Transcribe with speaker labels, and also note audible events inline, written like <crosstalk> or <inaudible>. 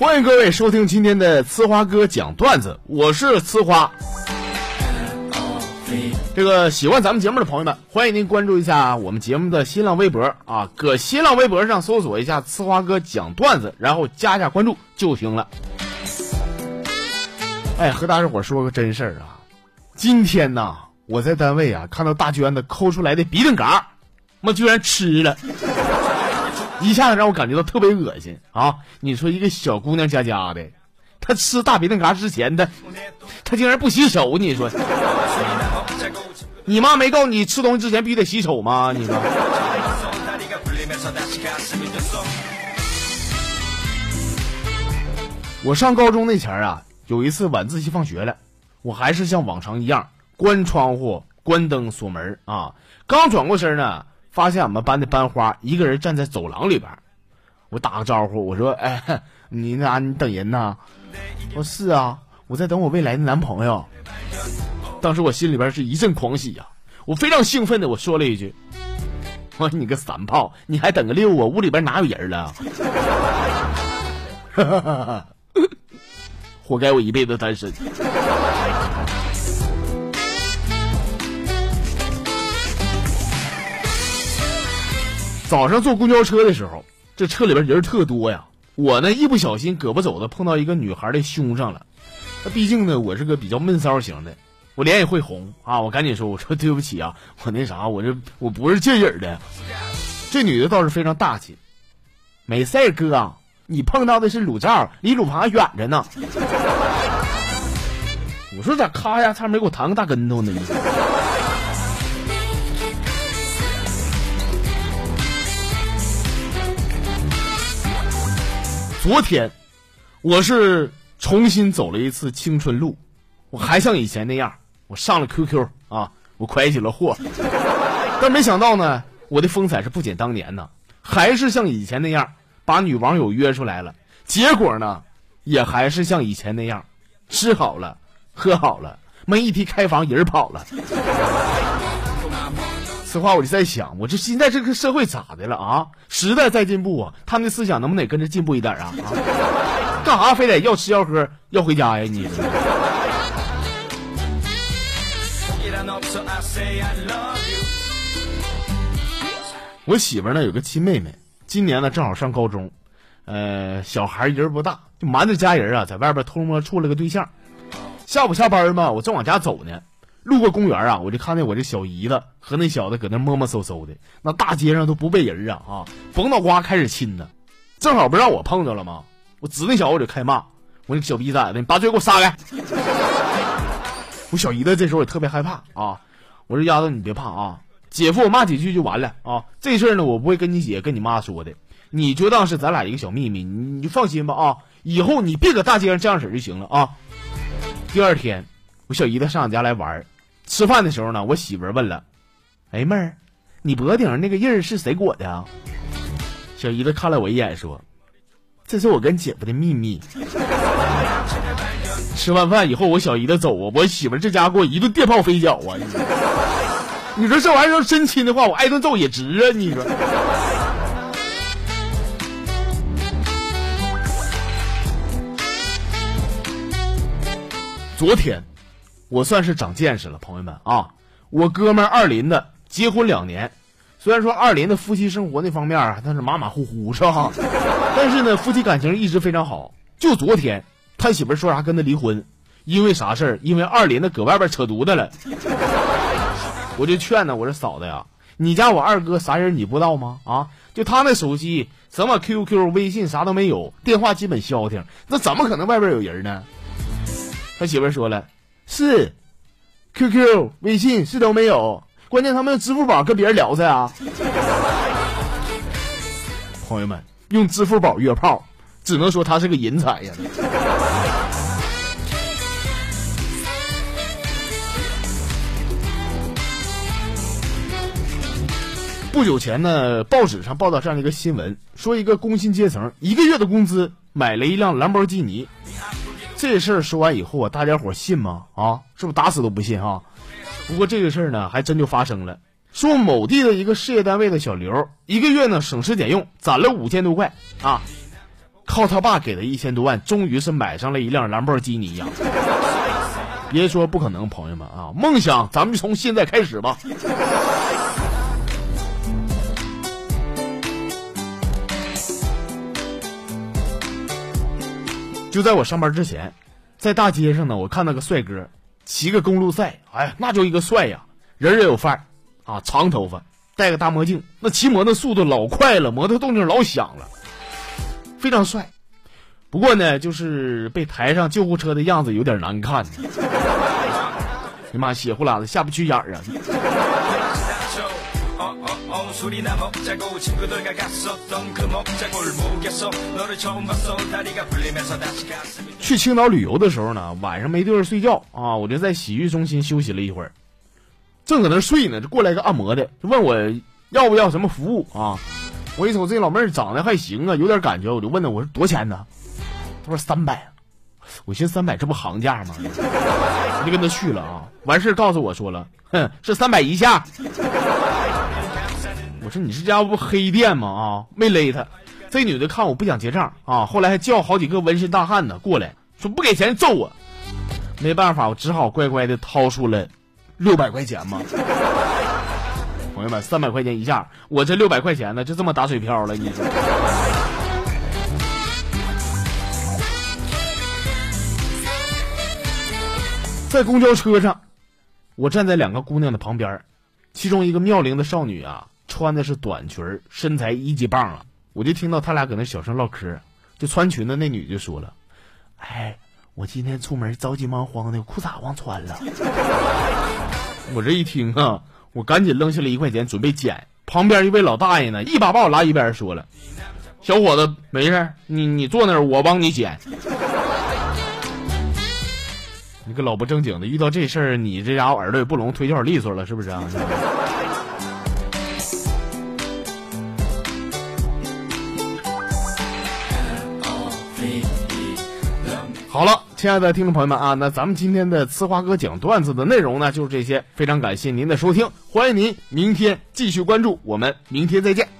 Speaker 1: 欢迎各位收听今天的呲花哥讲段子，我是呲花。这个喜欢咱们节目的朋友们，欢迎您关注一下我们节目的新浪微博啊，搁新浪微博上搜索一下“呲花哥讲段子”，然后加一下关注就行了。哎，和大家伙说个真事儿啊，今天呐，我在单位啊看到大娟子抠出来的鼻涕嘎，妈居然吃了。一下子让我感觉到特别恶心啊！你说一个小姑娘家家的，她吃大鼻涕嘎之前，她她竟然不洗手，你说？你妈没告诉你吃东西之前必须得洗手吗？你说？我上高中那前儿啊，有一次晚自习放学了，我还是像往常一样关窗户、关灯、锁门啊。刚转过身呢。发现俺们班的班花一个人站在走廊里边，我打个招呼，我说：“哎，你那你等人呢？”我说：“是啊，我在等我未来的男朋友。”当时我心里边是一阵狂喜呀，我非常兴奋的我说了一句：“我说你个散炮，你还等个六啊？屋里边哪有人了？” <laughs> 活该我一辈子单身。早上坐公交车的时候，这车里边人特多呀。我呢一不小心胳膊肘子碰到一个女孩的胸上了。那毕竟呢我是个比较闷骚型的，我脸也会红啊。我赶紧说，我说对不起啊，我那啥，我这我不是借影的。这女的倒是非常大气，没事儿哥，你碰到的是鲁兆，离鲁爬远着呢。<laughs> 我说咋咔一下差没给我弹个大跟头呢？昨天，我是重新走了一次青春路，我还像以前那样，我上了 QQ 啊，我拐起了货，但没想到呢，我的风采是不减当年呢，还是像以前那样把女网友约出来了，结果呢，也还是像以前那样，吃好了，喝好了，没一提开房人跑了。此话我就在想，我这现在这个社会咋的了啊？时代在进步啊，他们的思想能不能也跟着进步一点啊？干啥非得要吃要喝要回家呀？你？我媳妇呢有个亲妹妹，今年呢正好上高中，呃，小孩人不大，就瞒着家人啊，在外边偷摸处了个对象。下午下班嘛，我正往家走呢。路过公园啊，我就看见我这小姨子和那小子搁那摸摸搜搜的，那大街上都不背人啊啊，冯脑瓜开始亲呢，正好不让我碰着了吗？我指那小子我就开骂，我说小逼崽子，你把嘴给我撒开！<laughs> 我小姨子这时候也特别害怕啊，我说丫头你别怕啊，姐夫我骂几句就完了啊，这事儿呢我不会跟你姐跟你妈说的，你就当是咱俩一个小秘密，你就放心吧啊，以后你别搁大街上这样式就行了啊。第二天。我小姨子上俺家来玩吃饭的时候呢，我媳妇问了：“哎妹儿，你脖顶上那个印儿是谁裹的啊？”小姨子看了我一眼说：“这是我跟姐夫的秘密。”吃完饭以后，我小姨子走啊，我媳妇这家给我一顿电炮飞脚啊！你说这玩意儿要真亲的话，我挨顿揍也值啊！你说。昨天。我算是长见识了，朋友们啊！我哥们二林的结婚两年，虽然说二林的夫妻生活那方面啊，那是马马虎虎是吧？<laughs> 但是呢，夫妻感情一直非常好。就昨天，他媳妇说啥跟他离婚，因为啥事儿？因为二林的搁外边扯犊子了。<laughs> 我就劝呢，我说嫂子呀，你家我二哥啥人你不知道吗？啊，就他那手机，什么 QQ、微信啥都没有，电话基本消停，那怎么可能外边有人呢？他媳妇说了。是，QQ、微信是都没有，关键他们用支付宝跟别人聊着啊。<laughs> 朋友们，用支付宝约炮，只能说他是个人才呀。<laughs> 不久前呢，报纸上报道这样一个新闻，说一个工薪阶层一个月的工资买了一辆兰博基尼。这事儿说完以后啊，大家伙信吗？啊，是不是打死都不信哈？不过这个事儿呢，还真就发生了。说某地的一个事业单位的小刘，一个月呢省吃俭用攒了五千多块啊，靠他爸给的一千多万，终于是买上了一辆兰博基尼呀！<laughs> 别说不可能，朋友们啊，梦想咱们就从现在开始吧。就在我上班之前，在大街上呢，我看那个帅哥骑个公路赛，哎，那就一个帅呀，人也有范儿啊，长头发，戴个大墨镜，那骑摩托速度老快了，摩托动静老响了，非常帅。不过呢，就是被抬上救护车的样子有点难看。<laughs> 你妈，血呼啦的下不去眼儿啊！去青岛旅游的时候呢，晚上没地方睡觉啊，我就在洗浴中心休息了一会儿，正搁那睡呢，就过来个按摩的，就问我要不要什么服务啊？我一瞅这老妹儿长得还行啊，有点感觉，我就问她，我说多钱呢？她说三百。我寻思三百这不行价吗？我就跟他去了啊，完事告诉我说了，哼，是三百以下。说你这家不黑店吗？啊，没勒他。这女的看我不想结账啊，后来还叫好几个纹身大汉呢过来，说不给钱揍我。没办法，我只好乖乖的掏出了六百块钱嘛。朋友们，三百块钱一下，我这六百块钱呢就这么打水漂了，你说。在公交车上，我站在两个姑娘的旁边，其中一个妙龄的少女啊，穿的是短裙，身材一级棒啊！我就听到他俩搁那小声唠嗑，就穿裙的那女就说了：“哎，我今天出门着急忙慌的，裤衩忘穿了。<laughs> ”我这一听啊，我赶紧扔下了一块钱准备捡，旁边一位老大爷呢，一把把我拉一边说了：“小伙子，没事，你你坐那儿，我帮你捡。<laughs> ”你个老不正经的，遇到这事儿，你这家伙耳朵也不聋，腿脚利索了，是不是啊？好了，亲爱的听众朋友们啊，那咱们今天的呲花哥讲段子的内容呢，就是这些。非常感谢您的收听，欢迎您明天继续关注，我们明天再见。